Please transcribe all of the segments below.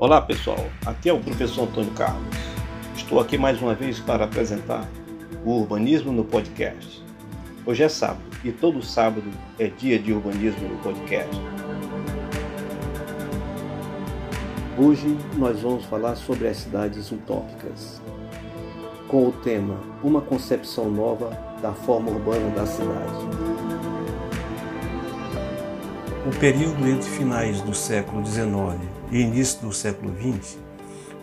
Olá pessoal, aqui é o professor Antônio Carlos. Estou aqui mais uma vez para apresentar o Urbanismo no Podcast. Hoje é sábado e todo sábado é dia de urbanismo no podcast. Hoje nós vamos falar sobre as cidades utópicas, com o tema Uma concepção nova da forma urbana da cidade. O período entre finais do século XIX e início do século XX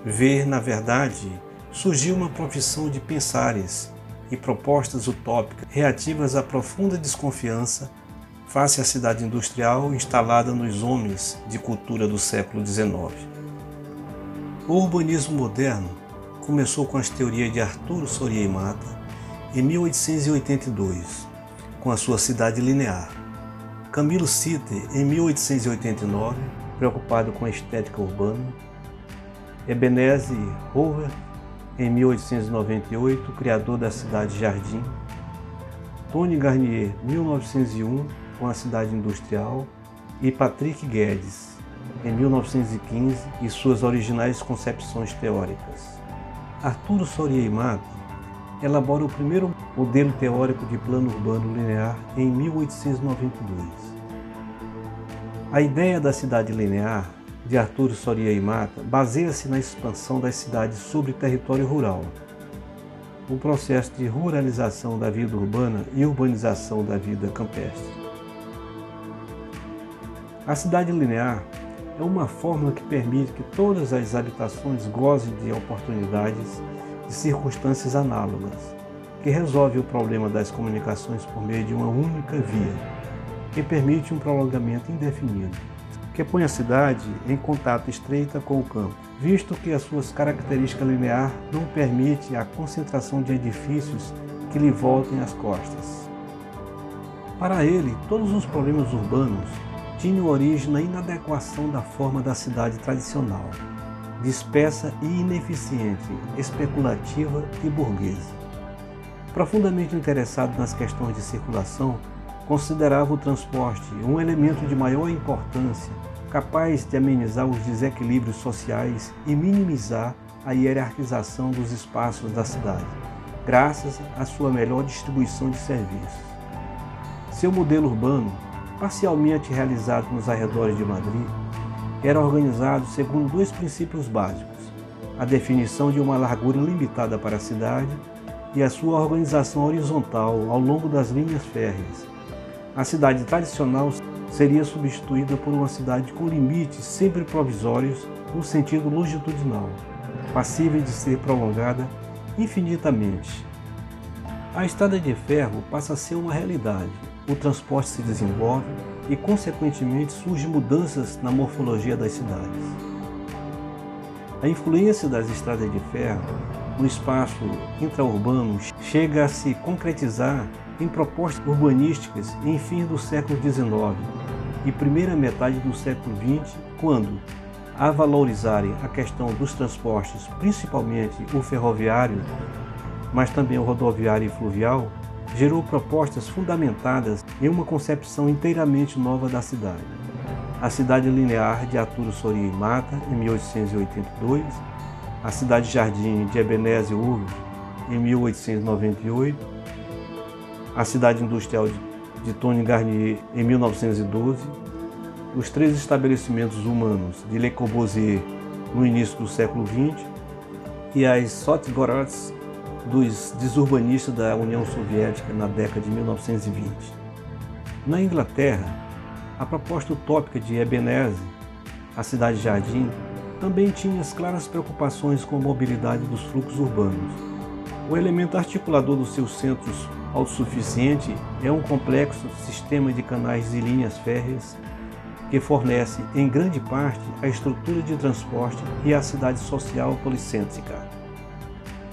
vê, na verdade, surgir uma profissão de pensares e propostas utópicas reativas à profunda desconfiança face à cidade industrial instalada nos homens de cultura do século XIX. O urbanismo moderno começou com as teorias de Arturo Soria e Mata em 1882, com a sua cidade linear. Camilo Sitter, em 1889, preocupado com a estética urbana. Ebenezer Hoover, em 1898, criador da cidade Jardim. Tony Garnier, 1901, com a cidade industrial. E Patrick Guedes, em 1915, e suas originais concepções teóricas. Arturo Soria Mata elabora o primeiro modelo teórico de plano urbano linear em 1892. A ideia da cidade linear de Arturo Soria e Mata baseia-se na expansão das cidades sobre território rural. O processo de ruralização da vida urbana e urbanização da vida campestre. A cidade linear é uma fórmula que permite que todas as habitações gozem de oportunidades de circunstâncias análogas, que resolve o problema das comunicações por meio de uma única via que permite um prolongamento indefinido, que põe a cidade em contato estreita com o campo, visto que as suas características linear não permite a concentração de edifícios que lhe voltem às costas. Para ele, todos os problemas urbanos tinham origem na inadequação da forma da cidade tradicional, dispersa e ineficiente, especulativa e burguesa. Profundamente interessado nas questões de circulação, considerava o transporte um elemento de maior importância, capaz de amenizar os desequilíbrios sociais e minimizar a hierarquização dos espaços da cidade, graças à sua melhor distribuição de serviços. Seu modelo urbano, parcialmente realizado nos arredores de Madrid, era organizado segundo dois princípios básicos: a definição de uma largura limitada para a cidade e a sua organização horizontal ao longo das linhas férreas, a cidade tradicional seria substituída por uma cidade com limites sempre provisórios no sentido longitudinal, passível de ser prolongada infinitamente. A estrada de ferro passa a ser uma realidade, o transporte se desenvolve e, consequentemente, surgem mudanças na morfologia das cidades. A influência das estradas de ferro no espaço intraurbano chega a se concretizar em propostas urbanísticas em fim do século XIX e primeira metade do século XX, quando, a valorizarem a questão dos transportes, principalmente o ferroviário, mas também o rodoviário e fluvial, gerou propostas fundamentadas em uma concepção inteiramente nova da cidade. A cidade linear de Arturo Soria e Mata, em 1882, a cidade jardim de Ebenezer Urbe, em 1898, a cidade industrial de Tony Garnier em 1912, os três estabelecimentos humanos de Le Corbusier no início do século XX e as Sotgorods dos desurbanistas da União Soviética na década de 1920. Na Inglaterra, a proposta utópica de Ebenezer, a cidade-jardim, também tinha as claras preocupações com a mobilidade dos fluxos urbanos. O elemento articulador dos seus centros autossuficiente é um complexo sistema de canais e linhas férreas que fornece, em grande parte, a estrutura de transporte e a cidade social policêntrica.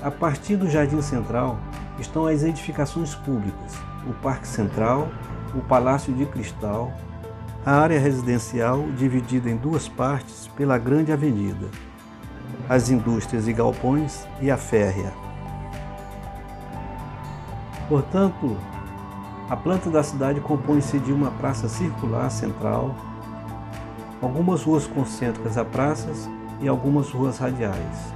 A partir do Jardim Central estão as edificações públicas, o Parque Central, o Palácio de Cristal, a área residencial dividida em duas partes pela Grande Avenida, as indústrias e galpões e a férrea. Portanto, a planta da cidade compõe-se de uma praça circular central, algumas ruas concêntricas a praças e algumas ruas radiais.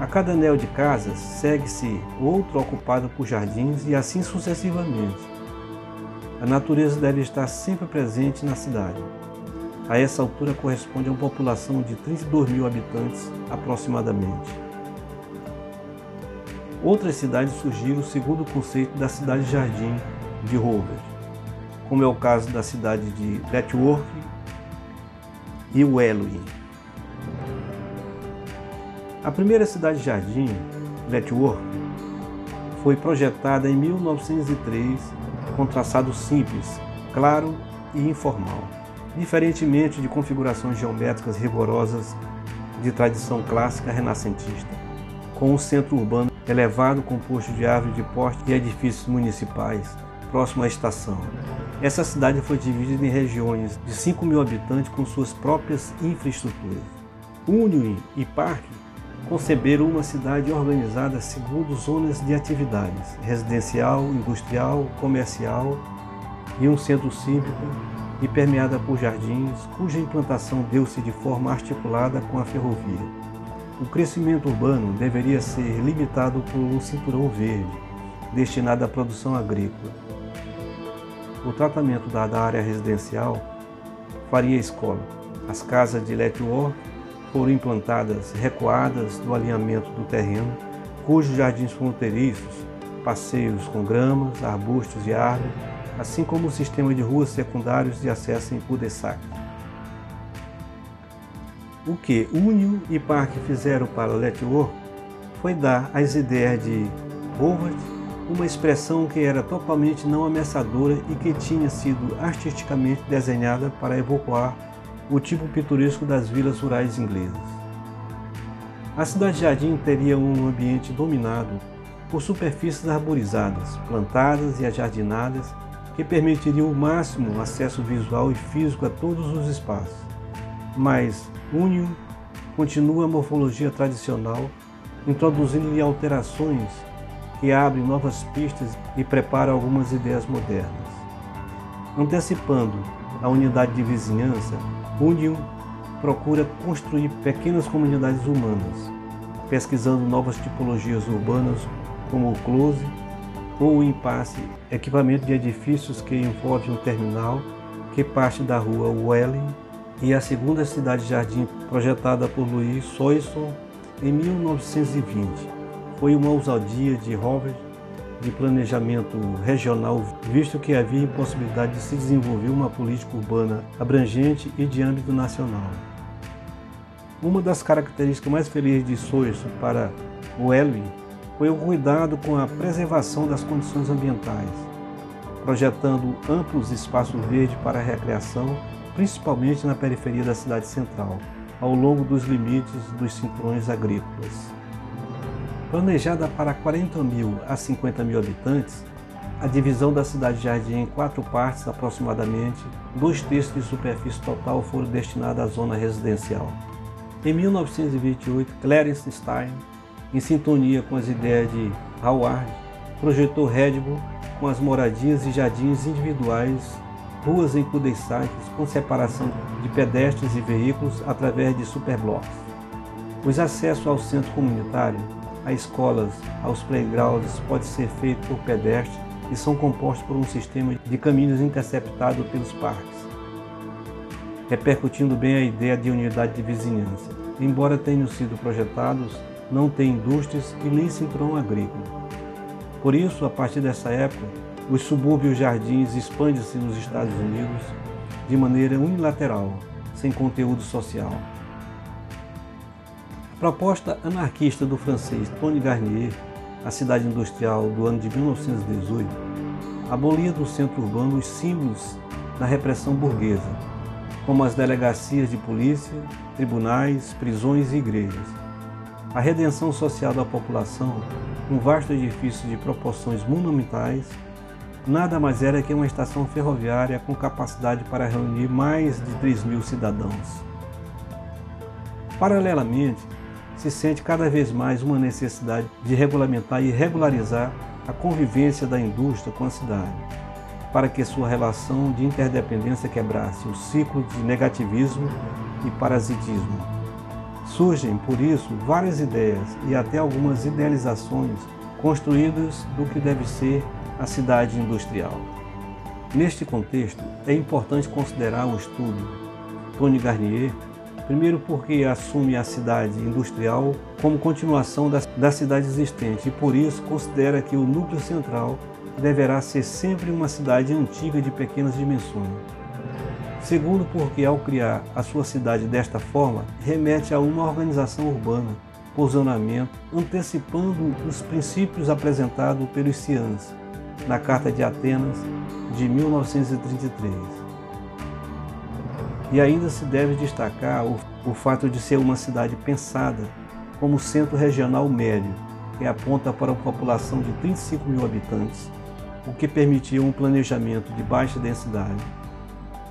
A cada anel de casas segue-se outro ocupado por jardins e assim sucessivamente. A natureza deve estar sempre presente na cidade. A essa altura corresponde a uma população de 32 mil habitantes aproximadamente. Outras cidades surgiram segundo o conceito da cidade-jardim de Howard, como é o caso da cidade de Letchworth e Welwyn. A primeira cidade-jardim, Letchworth, foi projetada em 1903 com traçado simples, claro e informal, diferentemente de configurações geométricas rigorosas de tradição clássica renascentista, com um centro urbano elevado composto de árvores de porte e edifícios municipais, próximo à estação. Essa cidade foi dividida em regiões de 5 mil habitantes com suas próprias infraestruturas. Union e Parque conceberam uma cidade organizada segundo zonas de atividades residencial, industrial, comercial e um centro cívico e permeada por jardins, cuja implantação deu-se de forma articulada com a ferrovia. O crescimento urbano deveria ser limitado por um cinturão verde, destinado à produção agrícola. O tratamento da área residencial faria escola. As casas de Letworth foram implantadas recuadas do alinhamento do terreno, cujos jardins fronteiriços, passeios com gramas, arbustos e árvores, assim como o sistema de ruas secundários de acesso em cul-de-sac. O que Union e Park fizeram para Letworth foi dar às ideias de Howard uma expressão que era totalmente não ameaçadora e que tinha sido artisticamente desenhada para evocar o tipo pitoresco das vilas rurais inglesas. A cidade-jardim teria um ambiente dominado por superfícies arborizadas, plantadas e ajardinadas que permitiriam o máximo acesso visual e físico a todos os espaços. Mas Union continua a morfologia tradicional, introduzindo alterações que abrem novas pistas e preparam algumas ideias modernas. Antecipando a unidade de vizinhança, Union procura construir pequenas comunidades humanas, pesquisando novas tipologias urbanas como o close ou o impasse, equipamento de edifícios que envolve um terminal que parte da rua Welling e a segunda cidade-jardim projetada por Louis Soisson em 1920. Foi uma ousadia de Robert de planejamento regional, visto que havia impossibilidade de se desenvolver uma política urbana abrangente e de âmbito nacional. Uma das características mais felizes de Soisson para o Elwin foi o cuidado com a preservação das condições ambientais, projetando amplos espaços verdes para a recreação principalmente na periferia da cidade central, ao longo dos limites dos cinturões agrícolas. Planejada para 40 mil a 50 mil habitantes, a divisão da cidade-jardim em quatro partes aproximadamente, dois terços de superfície total foram destinados à zona residencial. Em 1928, Clarence Stein, em sintonia com as ideias de Howard, projetou Redbull com as moradias e jardins individuais ruas cul-de-sacs com separação de pedestres e veículos através de superblocos. Os acessos ao centro comunitário, a escolas, aos playgrounds pode ser feito por pedestres e são compostos por um sistema de caminhos interceptados pelos parques, repercutindo bem a ideia de unidade de vizinhança. Embora tenham sido projetados, não tem indústrias e nem cinturão agrícola. Por isso, a partir dessa época, os subúrbios jardins expandem-se nos Estados Unidos de maneira unilateral, sem conteúdo social. Proposta anarquista do francês Tony Garnier, a cidade industrial do ano de 1918, abolia do centro urbano os símbolos da repressão burguesa, como as delegacias de polícia, tribunais, prisões e igrejas. A redenção social da população, um vasto edifício de proporções monumentais, nada mais era que uma estação ferroviária com capacidade para reunir mais de 3 mil cidadãos. Paralelamente, se sente cada vez mais uma necessidade de regulamentar e regularizar a convivência da indústria com a cidade, para que sua relação de interdependência quebrasse o ciclo de negativismo e parasitismo. Surgem, por isso, várias ideias e até algumas idealizações construídas do que deve ser a cidade industrial. Neste contexto, é importante considerar o estudo Tony Garnier, primeiro porque assume a cidade industrial como continuação da, da cidade existente e por isso considera que o núcleo central deverá ser sempre uma cidade antiga de pequenas dimensões. Segundo, porque ao criar a sua cidade desta forma, remete a uma organização urbana, posicionamento, antecipando os princípios apresentados pelos ciãs na Carta de Atenas de 1933. E ainda se deve destacar o, o fato de ser uma cidade pensada como centro regional médio, que aponta para uma população de 35 mil habitantes, o que permitia um planejamento de baixa densidade,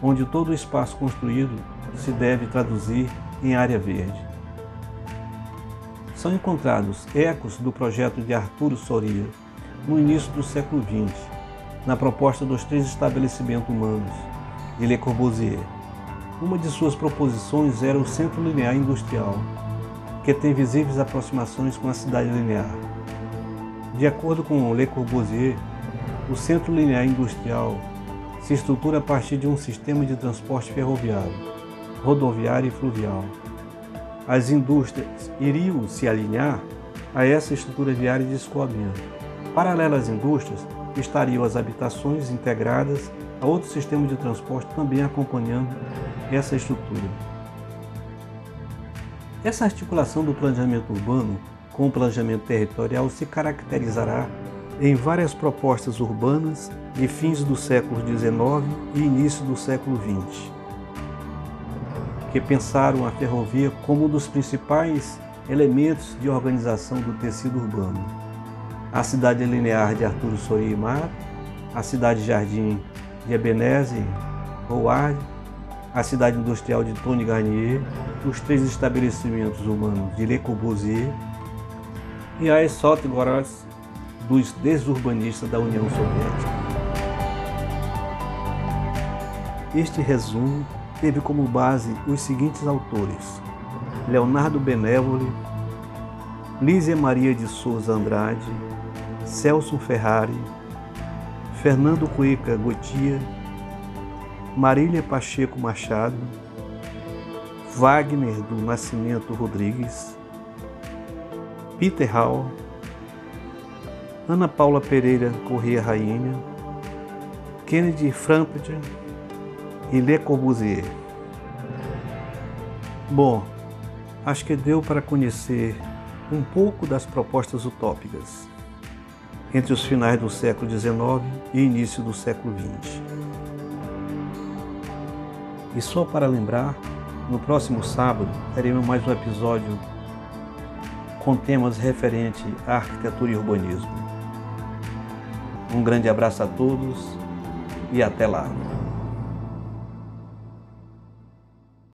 onde todo o espaço construído se deve traduzir em área verde. São encontrados ecos do projeto de Arturo Soria no início do século XX, na proposta dos três estabelecimentos humanos de Le Corbusier. Uma de suas proposições era o Centro Linear Industrial, que tem visíveis aproximações com a cidade linear. De acordo com Le Corbusier, o Centro Linear Industrial se estrutura a partir de um sistema de transporte ferroviário, rodoviário e fluvial. As indústrias iriam se alinhar a essa estrutura viária de escoamento. Paralelo às indústrias, estariam as habitações integradas a outro sistema de transporte também acompanhando essa estrutura. Essa articulação do planejamento urbano com o planejamento territorial se caracterizará em várias propostas urbanas de fins do século XIX e início do século XX, que pensaram a ferrovia como um dos principais elementos de organização do tecido urbano. A cidade linear de Arturo Soria Mato, a cidade jardim de Ebenezer Howard, a cidade industrial de Tony Garnier, os três estabelecimentos humanos de Le Corbusier e as Sotgoras dos desurbanistas da União Soviética. Este resumo teve como base os seguintes autores: Leonardo Benévoli, Lízia Maria de Souza Andrade, Celso Ferrari, Fernando Cueca Gotia, Marília Pacheco Machado, Wagner do Nascimento Rodrigues, Peter Hall, Ana Paula Pereira Corrêa Rainha, Kennedy Frampton e Le Corbusier. Bom, acho que deu para conhecer um pouco das propostas utópicas entre os finais do século XIX e início do século XX. E só para lembrar, no próximo sábado teremos mais um episódio com temas referentes à arquitetura e urbanismo. Um grande abraço a todos e até lá.